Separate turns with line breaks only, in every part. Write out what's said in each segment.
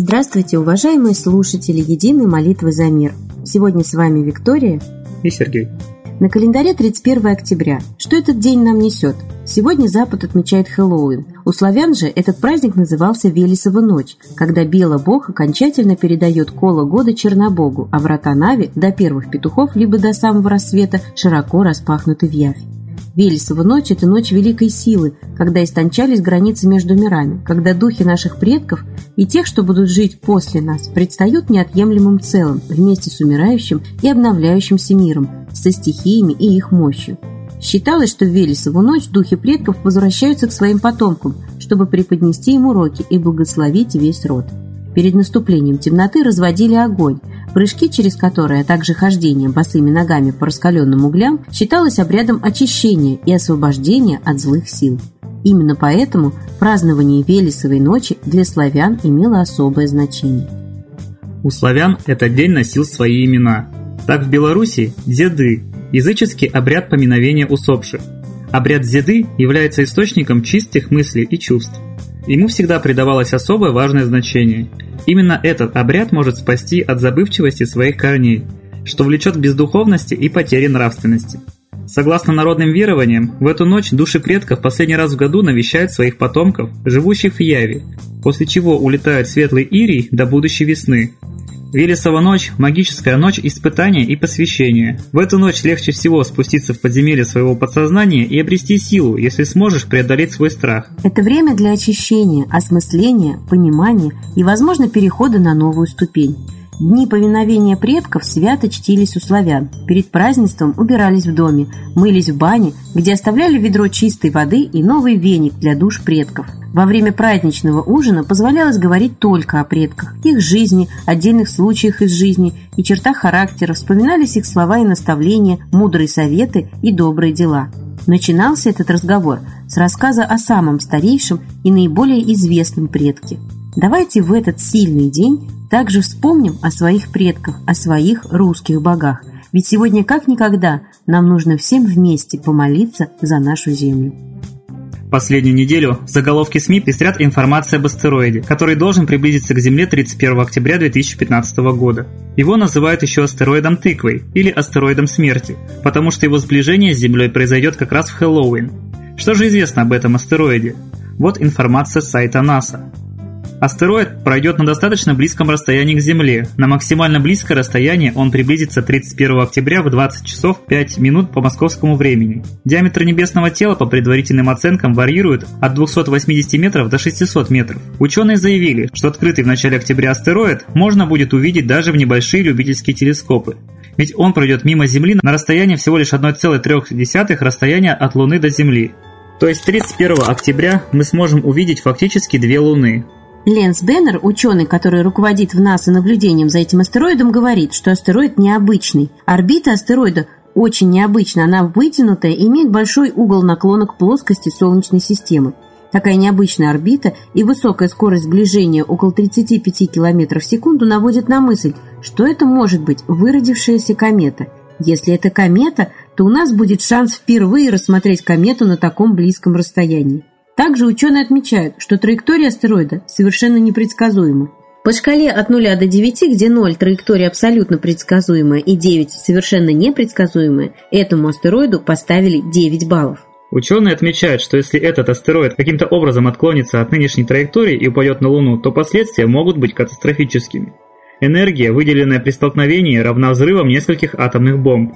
Здравствуйте, уважаемые слушатели Единой молитвы за мир. Сегодня с вами Виктория
и Сергей.
На календаре 31 октября. Что этот день нам несет? Сегодня Запад отмечает Хэллоуин. У славян же этот праздник назывался Велесова ночь, когда Бела Бог окончательно передает коло года Чернобогу, а врата Нави до первых петухов либо до самого рассвета широко распахнуты в явь. Велесова ночь – это ночь великой силы, когда истончались границы между мирами, когда духи наших предков и тех, что будут жить после нас, предстают неотъемлемым целым вместе с умирающим и обновляющимся миром, со стихиями и их мощью. Считалось, что в Велесову ночь духи предков возвращаются к своим потомкам, чтобы преподнести им уроки и благословить весь род. Перед наступлением темноты разводили огонь, прыжки через которые, а также хождение босыми ногами по раскаленным углям считалось обрядом очищения и освобождения от злых сил. Именно поэтому празднование Велесовой ночи для славян имело особое значение.
У славян этот день носил свои имена. Так в Беларуси – деды, языческий обряд поминовения усопших. Обряд деды является источником чистых мыслей и чувств. Ему всегда придавалось особое важное значение. Именно этот обряд может спасти от забывчивости своих корней, что влечет к бездуховности и потере нравственности. Согласно народным верованиям, в эту ночь души предков последний раз в году навещают своих потомков, живущих в Яве, после чего улетают светлый Ирий до будущей весны, Велесова ночь – магическая ночь испытания и посвящения. В эту ночь легче всего спуститься в подземелье своего подсознания и обрести силу, если сможешь преодолеть свой страх.
Это время для очищения, осмысления, понимания и, возможно, перехода на новую ступень. Дни повиновения предков свято чтились у славян. Перед празднеством убирались в доме, мылись в бане, где оставляли ведро чистой воды и новый веник для душ предков. Во время праздничного ужина позволялось говорить только о предках, их жизни, отдельных случаях из жизни и чертах характера, вспоминались их слова и наставления, мудрые советы и добрые дела. Начинался этот разговор с рассказа о самом старейшем и наиболее известном предке. Давайте в этот сильный день также вспомним о своих предках, о своих русских богах. Ведь сегодня как никогда нам нужно всем вместе помолиться за нашу Землю.
Последнюю неделю в заголовке СМИ пестрят информация об астероиде, который должен приблизиться к Земле 31 октября 2015 года. Его называют еще астероидом тыквой или астероидом смерти, потому что его сближение с Землей произойдет как раз в Хэллоуин. Что же известно об этом астероиде? Вот информация с сайта НАСА. Астероид пройдет на достаточно близком расстоянии к Земле. На максимально близкое расстояние он приблизится 31 октября в 20 часов 5 минут по московскому времени. Диаметр небесного тела по предварительным оценкам варьирует от 280 метров до 600 метров. Ученые заявили, что открытый в начале октября астероид можно будет увидеть даже в небольшие любительские телескопы. Ведь он пройдет мимо Земли на расстоянии всего лишь 1,3 расстояния от Луны до Земли. То есть 31 октября мы сможем увидеть фактически две Луны.
Ленс Беннер, ученый, который руководит в НАСА наблюдением за этим астероидом, говорит, что астероид необычный. Орбита астероида очень необычна, она вытянутая и имеет большой угол наклона к плоскости Солнечной системы. Такая необычная орбита и высокая скорость сближения около 35 км в секунду наводит на мысль, что это может быть выродившаяся комета. Если это комета, то у нас будет шанс впервые рассмотреть комету на таком близком расстоянии. Также ученые отмечают, что траектория астероида совершенно непредсказуема. По шкале от 0 до 9, где 0 траектория абсолютно предсказуемая и 9 совершенно непредсказуемая, этому астероиду поставили 9 баллов.
Ученые отмечают, что если этот астероид каким-то образом отклонится от нынешней траектории и упадет на Луну, то последствия могут быть катастрофическими. Энергия, выделенная при столкновении, равна взрывам нескольких атомных бомб.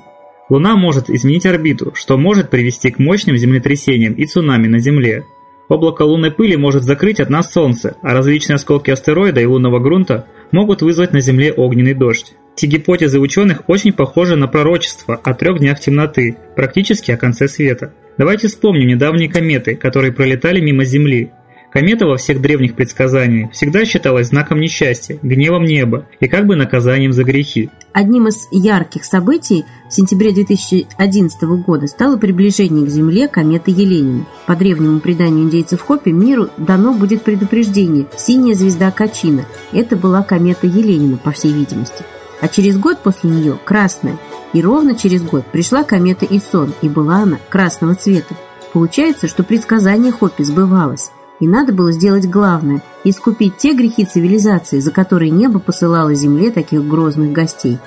Луна может изменить орбиту, что может привести к мощным землетрясениям и цунами на Земле. Облако лунной пыли может закрыть от нас Солнце, а различные осколки астероида и лунного грунта могут вызвать на Земле огненный дождь. Эти гипотезы ученых очень похожи на пророчество о трех днях темноты, практически о конце света. Давайте вспомним недавние кометы, которые пролетали мимо Земли. Комета во всех древних предсказаниях всегда считалась знаком несчастья, гневом неба и как бы наказанием за грехи.
Одним из ярких событий в сентябре 2011 года стало приближение к Земле кометы Еленина. По древнему преданию индейцев Хопи миру дано будет предупреждение «Синяя звезда Качина». Это была комета Еленина, по всей видимости. А через год после нее – красная. И ровно через год пришла комета Исон, и была она красного цвета. Получается, что предсказание Хопи сбывалось. И надо было сделать главное – искупить те грехи цивилизации, за которые небо посылало земле таких грозных гостей.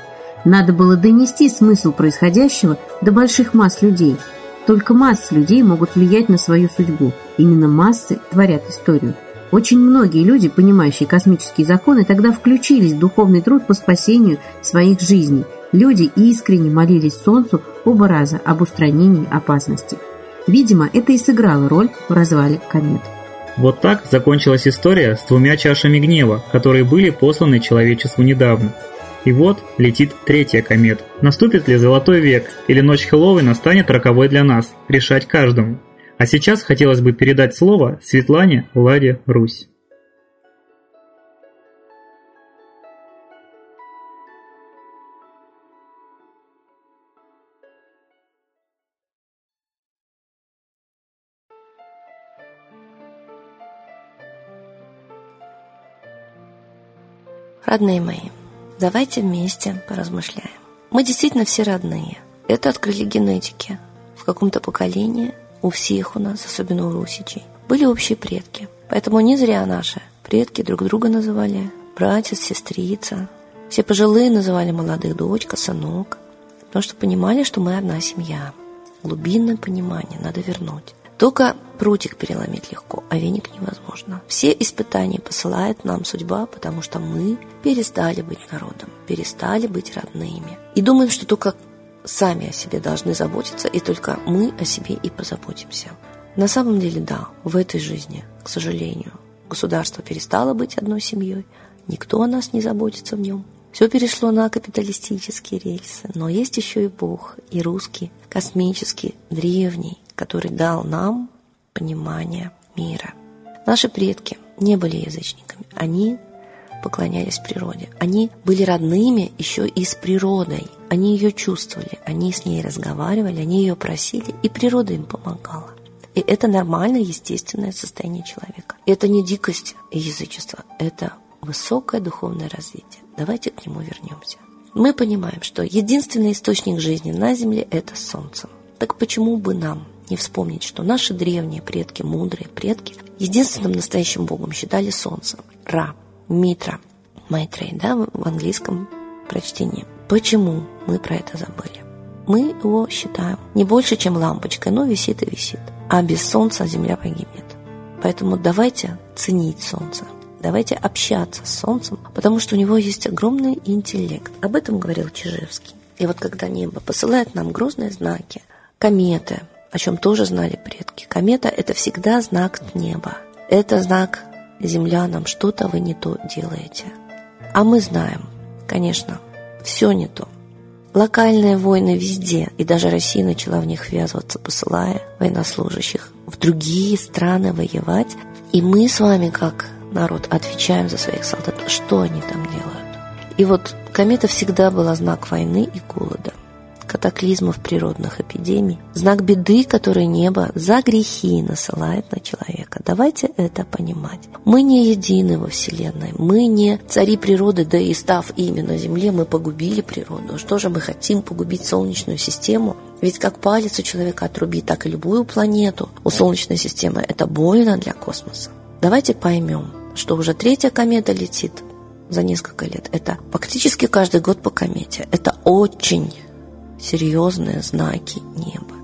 Надо было донести смысл происходящего до больших масс людей. Только массы людей могут влиять на свою судьбу. Именно массы творят историю. Очень многие люди, понимающие космические законы, тогда включились в духовный труд по спасению своих жизней. Люди искренне молились Солнцу оба раза об устранении опасности. Видимо, это и сыграло роль в развале комет.
Вот так закончилась история с двумя чашами гнева, которые были посланы человечеству недавно. И вот летит третья комета. Наступит ли золотой век, или ночь Хэллоуина станет роковой для нас, решать каждому. А сейчас хотелось бы передать слово Светлане Ладе Русь.
Родные мои, давайте вместе поразмышляем. Мы действительно все родные. Это открыли генетики. В каком-то поколении у всех у нас, особенно у русичей, были общие предки. Поэтому не зря наши предки друг друга называли братец, сестрица. Все пожилые называли молодых дочка, сынок, потому что понимали, что мы одна семья. Глубинное понимание надо вернуть. Только прутик переломить легко, а веник невозможно. Все испытания посылает нам судьба, потому что мы перестали быть народом, перестали быть родными. И думаем, что только сами о себе должны заботиться, и только мы о себе и позаботимся. На самом деле, да, в этой жизни, к сожалению, государство перестало быть одной семьей, никто о нас не заботится в нем. Все перешло на капиталистические рельсы, но есть еще и Бог, и русский, космический, древний, который дал нам понимание мира. Наши предки не были язычниками, они поклонялись природе. Они были родными еще и с природой. Они ее чувствовали, они с ней разговаривали, они ее просили, и природа им помогала. И это нормальное, естественное состояние человека. Это не дикость и язычество, это высокое духовное развитие. Давайте к нему вернемся. Мы понимаем, что единственный источник жизни на Земле – это Солнце. Так почему бы нам не вспомнить, что наши древние предки, мудрые предки, единственным настоящим богом считали солнце, Ра, Митра, Майтрей, да, в английском прочтении. Почему мы про это забыли? Мы его считаем не больше, чем лампочкой, но висит и висит. А без солнца Земля погибнет. Поэтому давайте ценить солнце. Давайте общаться с солнцем, потому что у него есть огромный интеллект. Об этом говорил Чижевский. И вот когда небо посылает нам грозные знаки, кометы, о чем тоже знали предки. Комета – это всегда знак неба. Это знак землянам, что-то вы не то делаете. А мы знаем, конечно, все не то. Локальные войны везде, и даже Россия начала в них ввязываться, посылая военнослужащих в другие страны воевать. И мы с вами, как народ, отвечаем за своих солдат, что они там делают. И вот комета всегда была знак войны и голода – катаклизмов природных эпидемий, знак беды, который небо за грехи насылает на человека. Давайте это понимать. Мы не едины во Вселенной, мы не цари природы, да и став ими на Земле, мы погубили природу. Что же мы хотим погубить Солнечную систему? Ведь как палец у человека отрубить, так и любую планету у Солнечной системы это больно для космоса. Давайте поймем, что уже третья комета летит за несколько лет. Это фактически каждый год по комете. Это очень серьезные знаки неба.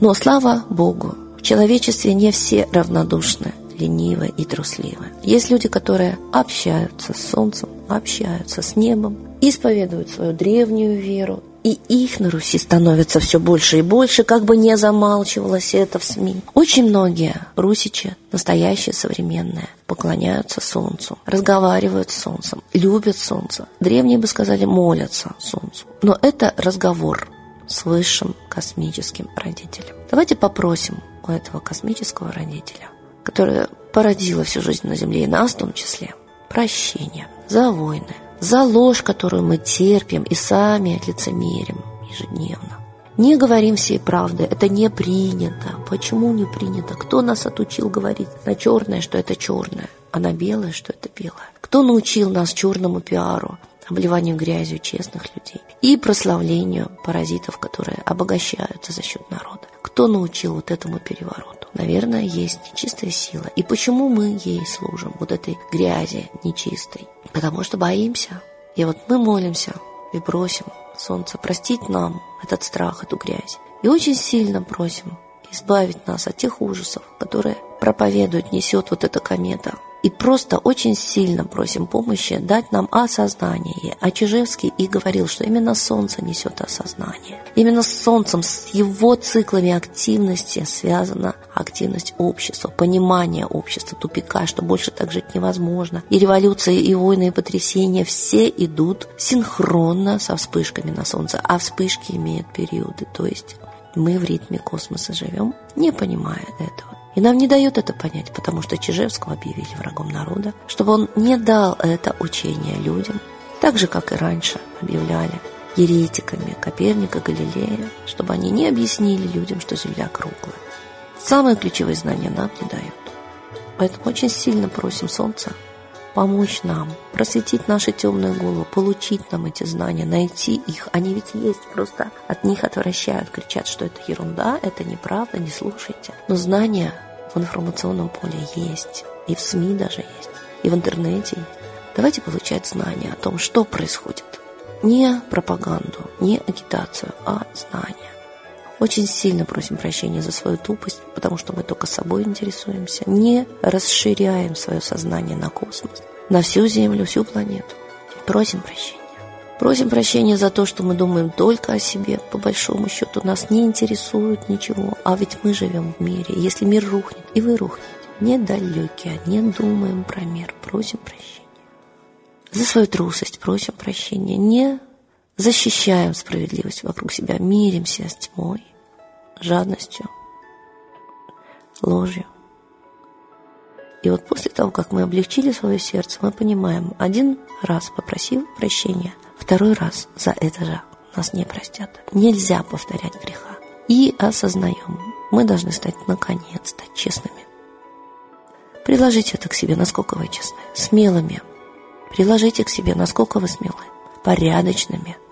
Но слава Богу, в человечестве не все равнодушны, ленивы и трусливы. Есть люди, которые общаются с солнцем, общаются с небом, исповедуют свою древнюю веру, и их на Руси становится все больше и больше, как бы не замалчивалось это в СМИ. Очень многие русичи, настоящие, современные, поклоняются солнцу, разговаривают с солнцем, любят солнце. Древние бы сказали, молятся солнцу. Но это разговор с высшим космическим родителем. Давайте попросим у этого космического родителя, который породила всю жизнь на Земле и нас в том числе, прощения за войны, за ложь, которую мы терпим и сами лицемерим ежедневно. Не говорим всей правды, это не принято. Почему не принято? Кто нас отучил говорить на черное, что это черное, а на белое, что это белое? Кто научил нас черному пиару, обливанию грязью честных людей и прославлению паразитов, которые обогащаются за счет народа? Кто научил вот этому перевороту? наверное, есть нечистая сила. И почему мы ей служим, вот этой грязи нечистой? Потому что боимся. И вот мы молимся и просим солнце простить нам этот страх, эту грязь. И очень сильно просим избавить нас от тех ужасов, которые проповедует, несет вот эта комета. И просто очень сильно просим помощи дать нам осознание. А Чижевский и говорил, что именно Солнце несет осознание. Именно с Солнцем, с его циклами активности связана активность общества, понимание общества, тупика, что больше так жить невозможно. И революции, и войны, и потрясения все идут синхронно со вспышками на Солнце. А вспышки имеют периоды, то есть мы в ритме космоса живем, не понимая этого. И нам не дают это понять, потому что Чижевского объявили врагом народа, чтобы он не дал это учение людям, так же, как и раньше объявляли еретиками Коперника, Галилея, чтобы они не объяснили людям, что Земля круглая. Самые ключевые знания нам не дают. Поэтому очень сильно просим Солнца помочь нам, просветить наши темные головы, получить нам эти знания, найти их. Они ведь есть, просто от них отвращают, кричат, что это ерунда, это неправда, не слушайте. Но знания информационном поле есть, и в СМИ даже есть, и в интернете. Давайте получать знания о том, что происходит. Не пропаганду, не агитацию, а знания. Очень сильно просим прощения за свою тупость, потому что мы только собой интересуемся. Не расширяем свое сознание на космос, на всю Землю, всю планету. Просим прощения. Просим прощения за то, что мы думаем только о себе. По большому счету нас не интересует ничего. А ведь мы живем в мире. Если мир рухнет, и вы рухнете, недалекие, не думаем про мир. Просим прощения. За свою трусость просим прощения. Не защищаем справедливость вокруг себя, миримся с тьмой, жадностью, ложью. И вот после того, как мы облегчили свое сердце, мы понимаем, один раз попросив прощения, второй раз за это же нас не простят. Нельзя повторять греха. И осознаем, мы должны стать, наконец, стать честными. Приложите это к себе, насколько вы честны, смелыми. Приложите к себе, насколько вы смелы, порядочными –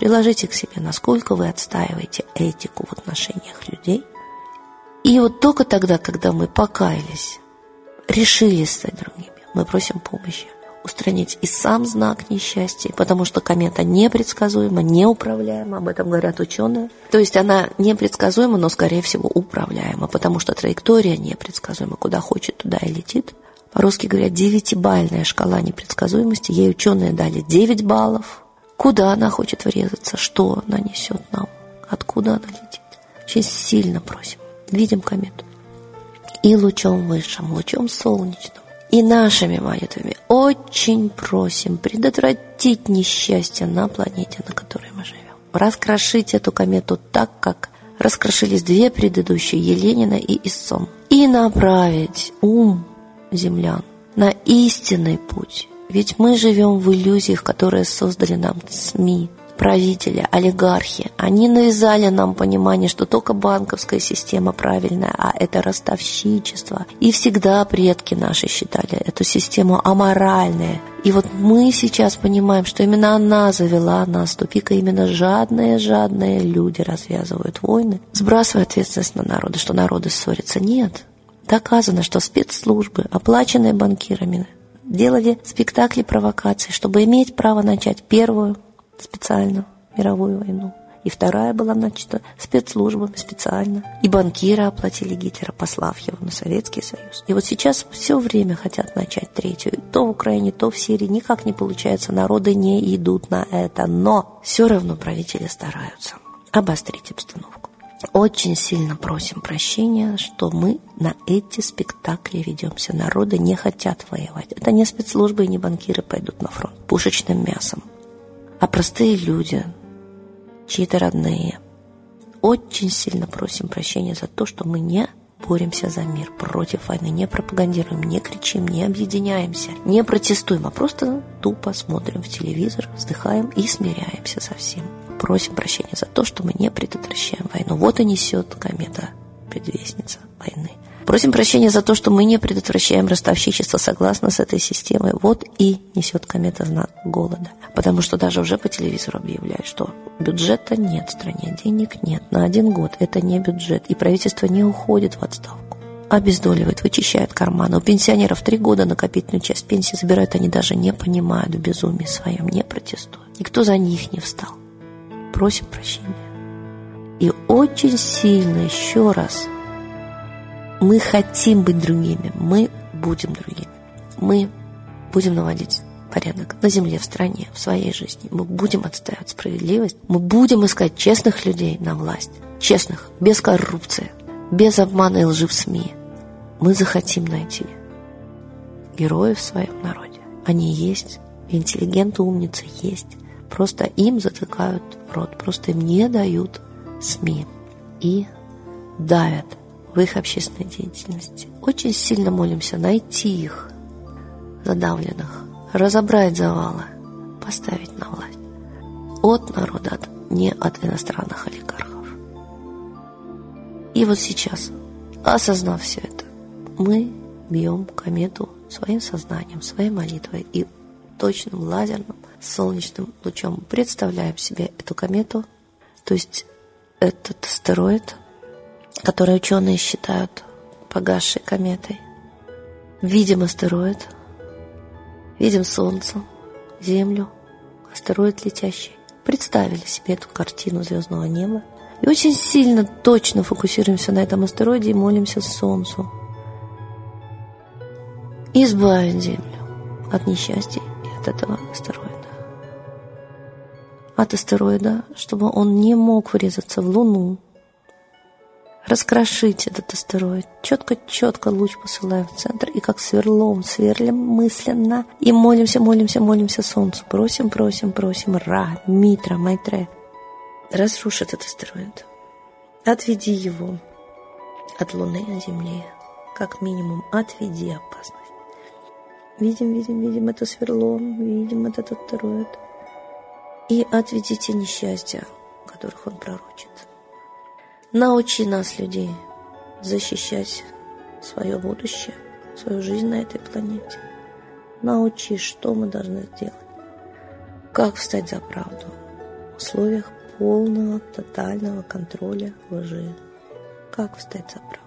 Приложите к себе, насколько вы отстаиваете этику в отношениях людей. И вот только тогда, когда мы покаялись, решили стать другими, мы просим помощи устранить и сам знак несчастья, потому что комета непредсказуема, неуправляема, об этом говорят ученые. То есть она непредсказуема, но, скорее всего, управляема, потому что траектория непредсказуема, куда хочет, туда и летит. По-русски говорят, девятибальная шкала непредсказуемости. Ей ученые дали 9 баллов, Куда она хочет врезаться, что она несет нам, откуда она летит. Очень сильно просим. Видим комету. И лучом высшим, лучом солнечным, и нашими молитвами очень просим предотвратить несчастье на планете, на которой мы живем. Раскрошить эту комету так, как раскрошились две предыдущие, Еленина и Иссон. И направить ум землян на истинный путь, ведь мы живем в иллюзиях, которые создали нам СМИ, правители, олигархи. Они навязали нам понимание, что только банковская система правильная, а это ростовщичество. И всегда предки наши считали эту систему аморальной. И вот мы сейчас понимаем, что именно она завела нас в тупик, и именно жадные-жадные люди развязывают войны, сбрасывая ответственность на народы, что народы ссорятся. Нет. Доказано, что спецслужбы, оплаченные банкирами, делали спектакли провокаций, чтобы иметь право начать первую специальную мировую войну. И вторая была начата спецслужбами специально. И банкиры оплатили Гитлера, послав его на Советский Союз. И вот сейчас все время хотят начать третью. То в Украине, то в Сирии. Никак не получается. Народы не идут на это. Но все равно правители стараются обострить обстановку. Очень сильно просим прощения, что мы на эти спектакли ведемся. Народы не хотят воевать. Это не спецслужбы и не банкиры пойдут на фронт пушечным мясом, а простые люди, чьи-то родные. Очень сильно просим прощения за то, что мы не боремся за мир, против войны, не пропагандируем, не кричим, не объединяемся, не протестуем, а просто тупо смотрим в телевизор, вздыхаем и смиряемся со всем просим прощения за то, что мы не предотвращаем войну. Вот и несет комета предвестница войны. Просим прощения за то, что мы не предотвращаем ростовщичество согласно с этой системой. Вот и несет комета знак голода. Потому что даже уже по телевизору объявляют, что бюджета нет в стране, денег нет. На один год это не бюджет. И правительство не уходит в отставку. обездоливает, вычищает карманы. У пенсионеров три года накопительную часть пенсии забирают, они даже не понимают в безумии своем, не протестуют. Никто за них не встал. Просим прощения. И очень сильно, еще раз, мы хотим быть другими, мы будем другими. Мы будем наводить порядок на земле, в стране, в своей жизни. Мы будем отстаивать справедливость. Мы будем искать честных людей на власть. Честных, без коррупции, без обмана и лжи в СМИ. Мы захотим найти героев в своем народе. Они есть, интеллигенты, умницы есть. Просто им затыкают рот, просто им не дают СМИ и давят в их общественной деятельности. Очень сильно молимся найти их, задавленных, разобрать завалы, поставить на власть. От народа, не от иностранных олигархов. И вот сейчас, осознав все это, мы бьем комету своим сознанием, своей молитвой и точным лазерным солнечным лучом представляем себе эту комету, то есть этот астероид, который ученые считают погасшей кометой. Видим астероид, видим Солнце, Землю, астероид летящий. Представили себе эту картину звездного неба и очень сильно точно фокусируемся на этом астероиде и молимся Солнцу. Избавить Землю от несчастья и от этого астероида от астероида, чтобы он не мог врезаться в Луну. Раскрошить этот астероид. Четко-четко луч посылаем в центр и как сверлом сверлим мысленно и молимся, молимся, молимся Солнцу. Просим, просим, просим. Ра, Митра, Майтре. Разрушь этот астероид. Отведи его от Луны от Земли. Как минимум, отведи опасность. Видим, видим, видим это сверло, видим этот астероид и отведите несчастья, которых он пророчит. Научи нас, людей, защищать свое будущее, свою жизнь на этой планете. Научи, что мы должны сделать. Как встать за правду в условиях полного, тотального контроля лжи. Как встать за правду.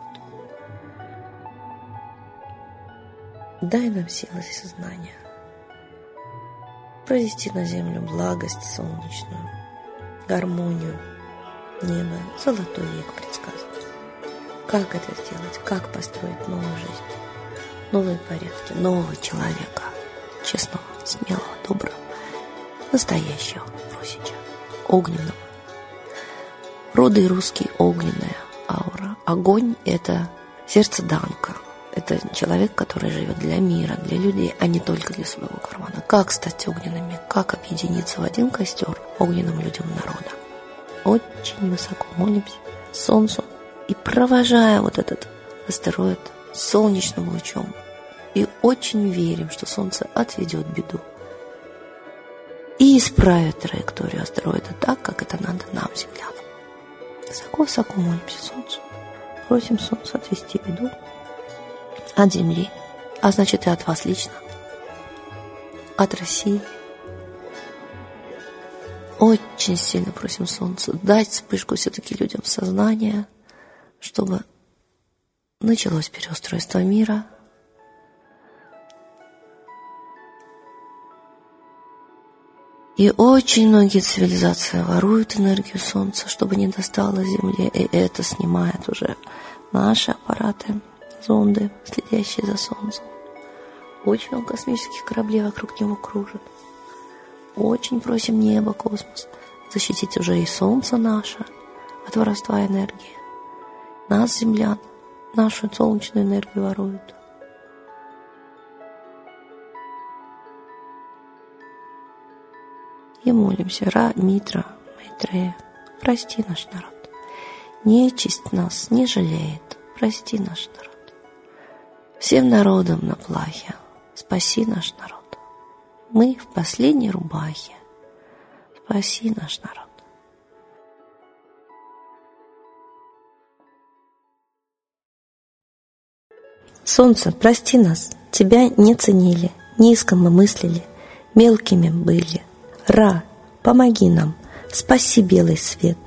Дай нам силы сознания провести на землю благость солнечную, гармонию, небо, золотой век предсказывать. Как это сделать? Как построить новую жизнь? Новые порядки, нового человека, честного, смелого, доброго, настоящего Русича, огненного. Роды русский огненная аура. Огонь – это сердце Данка – это человек, который живет для мира, для людей, а не только для своего кармана. Как стать огненными? Как объединиться в один костер огненным людям народа? Очень высоко молимся Солнцу и провожая вот этот астероид солнечным лучом. И очень верим, что Солнце отведет беду и исправит траекторию астероида так, как это надо нам, землянам. Высоко-высоко молимся Солнцу. Просим Солнце отвести беду от Земли, а значит и от вас лично, от России. Очень сильно просим Солнце дать вспышку все-таки людям в сознание, чтобы началось переустройство мира. И очень многие цивилизации воруют энергию Солнца, чтобы не достало Земле, и это снимает уже наши аппараты – зонды, следящие за Солнцем. Очень много космических кораблей вокруг него кружат. Очень просим небо, космос, защитить уже и Солнце наше от воровства энергии. Нас, землян, нашу солнечную энергию воруют. И молимся, Ра, Митра, Майтрея, прости наш народ. Нечисть нас не жалеет, прости наш народ всем народам на плахе. Спаси наш народ. Мы в последней рубахе. Спаси наш народ. Солнце, прости нас, тебя не ценили, низко мы мыслили, мелкими были. Ра, помоги нам, спаси белый свет,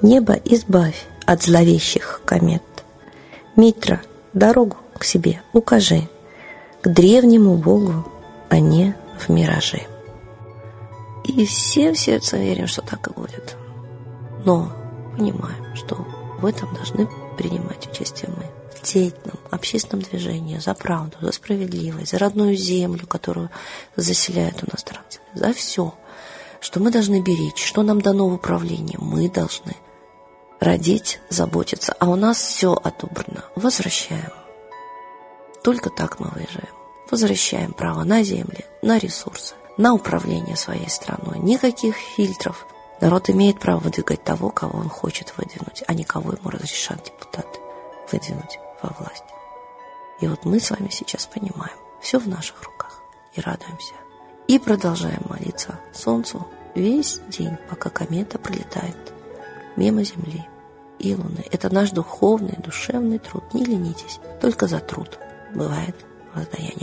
небо избавь от зловещих комет. Митра, дорогу к себе укажи, к древнему Богу, а не в миражи. И всем сердцем верим, что так и будет. Но понимаем, что в этом должны принимать участие мы в деятельном общественном движении за правду, за справедливость, за родную землю, которую заселяют странцами, за все, что мы должны беречь, что нам дано в управлении, мы должны родить, заботиться, а у нас все отобрано. Возвращаем. Только так мы выживем. Возвращаем право на земли, на ресурсы, на управление своей страной. Никаких фильтров. Народ имеет право выдвигать того, кого он хочет выдвинуть, а не кого ему разрешат депутаты выдвинуть во власть. И вот мы с вами сейчас понимаем, все в наших руках и радуемся. И продолжаем молиться Солнцу весь день, пока комета пролетает мимо Земли и Луны. Это наш духовный, душевный труд. Не ленитесь, только за труд бывает воздаяние.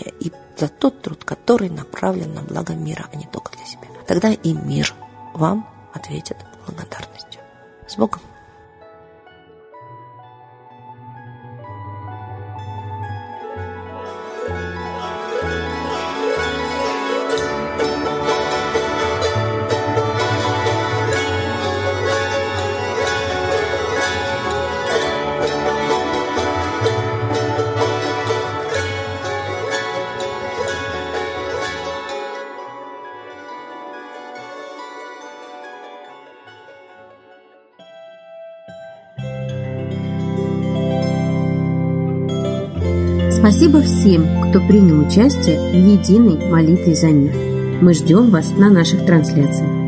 За тот труд, который направлен на благо мира, а не только для себя. Тогда и мир вам ответит благодарностью. С Богом!
Спасибо всем, кто принял участие в единой молитве за мир. Мы ждем вас на наших трансляциях.